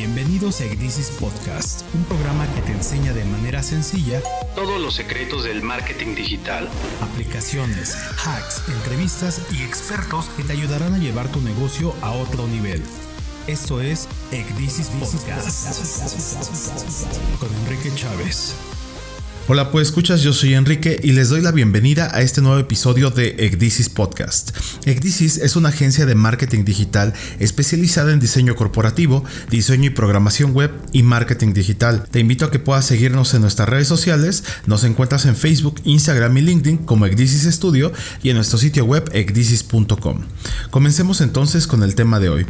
Bienvenidos a Egdisis Podcast, un programa que te enseña de manera sencilla todos los secretos del marketing digital, aplicaciones, hacks, entrevistas y expertos que te ayudarán a llevar tu negocio a otro nivel. Esto es Egdisis Podcast con Enrique Chávez. Hola, pues escuchas, yo soy Enrique y les doy la bienvenida a este nuevo episodio de Egdisis Podcast. Egdisis es una agencia de marketing digital especializada en diseño corporativo, diseño y programación web y marketing digital. Te invito a que puedas seguirnos en nuestras redes sociales, nos encuentras en Facebook, Instagram y LinkedIn como Egdisis Studio y en nuestro sitio web egdisis.com. Comencemos entonces con el tema de hoy.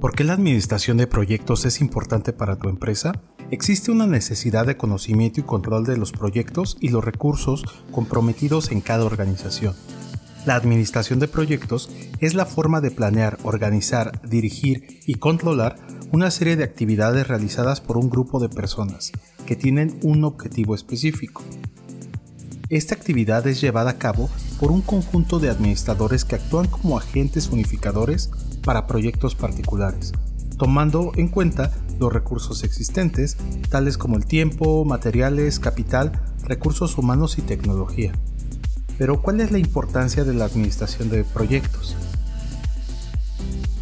¿Por qué la administración de proyectos es importante para tu empresa? Existe una necesidad de conocimiento y control de los proyectos y los recursos comprometidos en cada organización. La administración de proyectos es la forma de planear, organizar, dirigir y controlar una serie de actividades realizadas por un grupo de personas que tienen un objetivo específico. Esta actividad es llevada a cabo por un conjunto de administradores que actúan como agentes unificadores para proyectos particulares, tomando en cuenta los recursos existentes, tales como el tiempo, materiales, capital, recursos humanos y tecnología. Pero ¿cuál es la importancia de la administración de proyectos?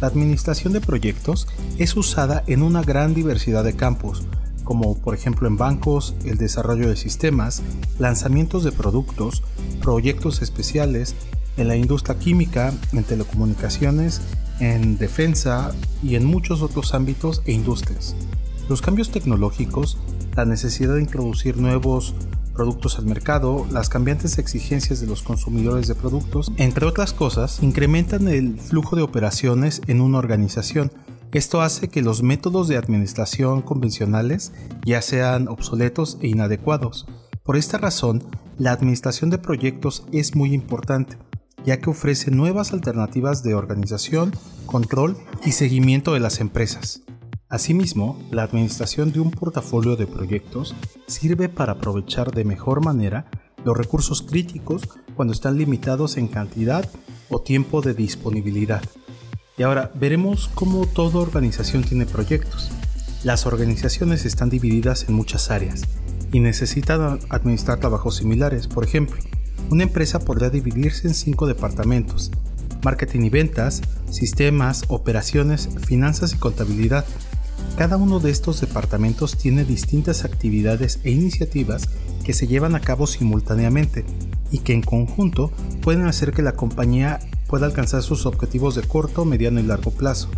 La administración de proyectos es usada en una gran diversidad de campos, como por ejemplo en bancos, el desarrollo de sistemas, lanzamientos de productos, proyectos especiales, en la industria química, en telecomunicaciones, en defensa y en muchos otros ámbitos e industrias. Los cambios tecnológicos, la necesidad de introducir nuevos productos al mercado, las cambiantes exigencias de los consumidores de productos, entre otras cosas, incrementan el flujo de operaciones en una organización. Esto hace que los métodos de administración convencionales ya sean obsoletos e inadecuados. Por esta razón, la administración de proyectos es muy importante ya que ofrece nuevas alternativas de organización, control y seguimiento de las empresas. Asimismo, la administración de un portafolio de proyectos sirve para aprovechar de mejor manera los recursos críticos cuando están limitados en cantidad o tiempo de disponibilidad. Y ahora veremos cómo toda organización tiene proyectos. Las organizaciones están divididas en muchas áreas y necesitan administrar trabajos similares, por ejemplo, una empresa podrá dividirse en cinco departamentos, marketing y ventas, sistemas, operaciones, finanzas y contabilidad. Cada uno de estos departamentos tiene distintas actividades e iniciativas que se llevan a cabo simultáneamente y que en conjunto pueden hacer que la compañía pueda alcanzar sus objetivos de corto, mediano y largo plazo.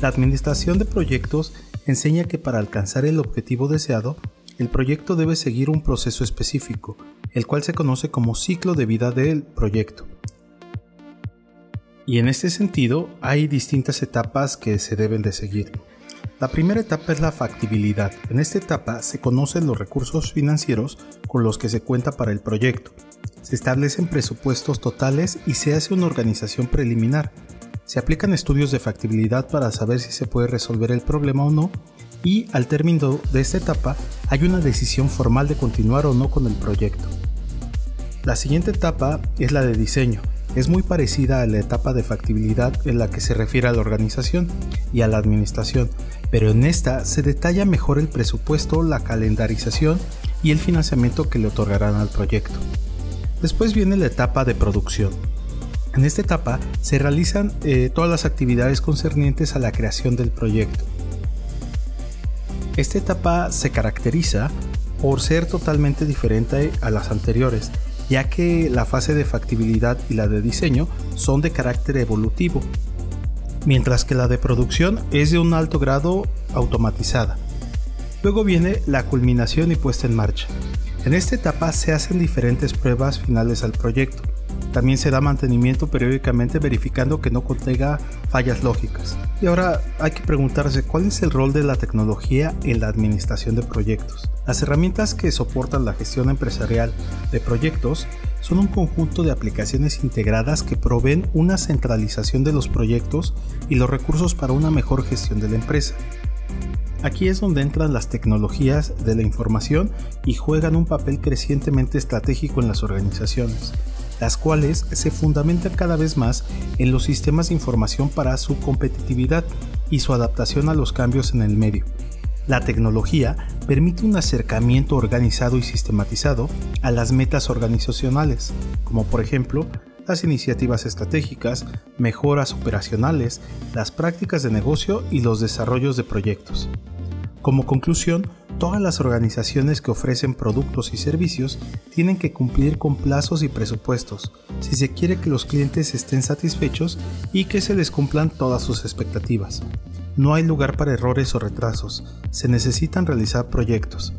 La administración de proyectos enseña que para alcanzar el objetivo deseado, el proyecto debe seguir un proceso específico, el cual se conoce como ciclo de vida del proyecto. Y en este sentido hay distintas etapas que se deben de seguir. La primera etapa es la factibilidad. En esta etapa se conocen los recursos financieros con los que se cuenta para el proyecto. Se establecen presupuestos totales y se hace una organización preliminar. Se aplican estudios de factibilidad para saber si se puede resolver el problema o no y al término de esta etapa hay una decisión formal de continuar o no con el proyecto. La siguiente etapa es la de diseño. Es muy parecida a la etapa de factibilidad en la que se refiere a la organización y a la administración, pero en esta se detalla mejor el presupuesto, la calendarización y el financiamiento que le otorgarán al proyecto. Después viene la etapa de producción. En esta etapa se realizan eh, todas las actividades concernientes a la creación del proyecto. Esta etapa se caracteriza por ser totalmente diferente a las anteriores, ya que la fase de factibilidad y la de diseño son de carácter evolutivo, mientras que la de producción es de un alto grado automatizada. Luego viene la culminación y puesta en marcha. En esta etapa se hacen diferentes pruebas finales al proyecto. También se da mantenimiento periódicamente verificando que no contenga fallas lógicas. Y ahora hay que preguntarse cuál es el rol de la tecnología en la administración de proyectos. Las herramientas que soportan la gestión empresarial de proyectos son un conjunto de aplicaciones integradas que proveen una centralización de los proyectos y los recursos para una mejor gestión de la empresa. Aquí es donde entran las tecnologías de la información y juegan un papel crecientemente estratégico en las organizaciones, las cuales se fundamentan cada vez más en los sistemas de información para su competitividad y su adaptación a los cambios en el medio. La tecnología permite un acercamiento organizado y sistematizado a las metas organizacionales, como por ejemplo las iniciativas estratégicas, mejoras operacionales, las prácticas de negocio y los desarrollos de proyectos. Como conclusión, todas las organizaciones que ofrecen productos y servicios tienen que cumplir con plazos y presupuestos si se quiere que los clientes estén satisfechos y que se les cumplan todas sus expectativas. No hay lugar para errores o retrasos, se necesitan realizar proyectos.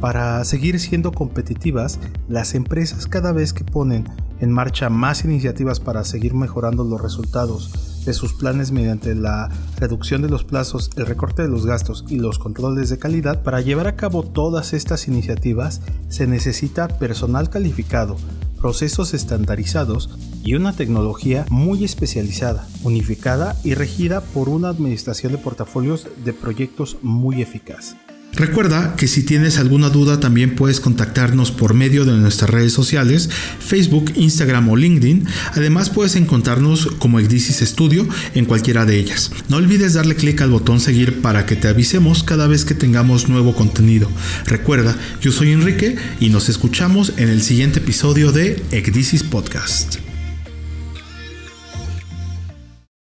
Para seguir siendo competitivas, las empresas cada vez que ponen en marcha más iniciativas para seguir mejorando los resultados de sus planes mediante la reducción de los plazos, el recorte de los gastos y los controles de calidad, para llevar a cabo todas estas iniciativas se necesita personal calificado, procesos estandarizados y una tecnología muy especializada, unificada y regida por una administración de portafolios de proyectos muy eficaz. Recuerda que si tienes alguna duda también puedes contactarnos por medio de nuestras redes sociales, Facebook, Instagram o LinkedIn. Además puedes encontrarnos como Ecdisis Studio en cualquiera de ellas. No olvides darle clic al botón seguir para que te avisemos cada vez que tengamos nuevo contenido. Recuerda, yo soy Enrique y nos escuchamos en el siguiente episodio de Ecdisis Podcast.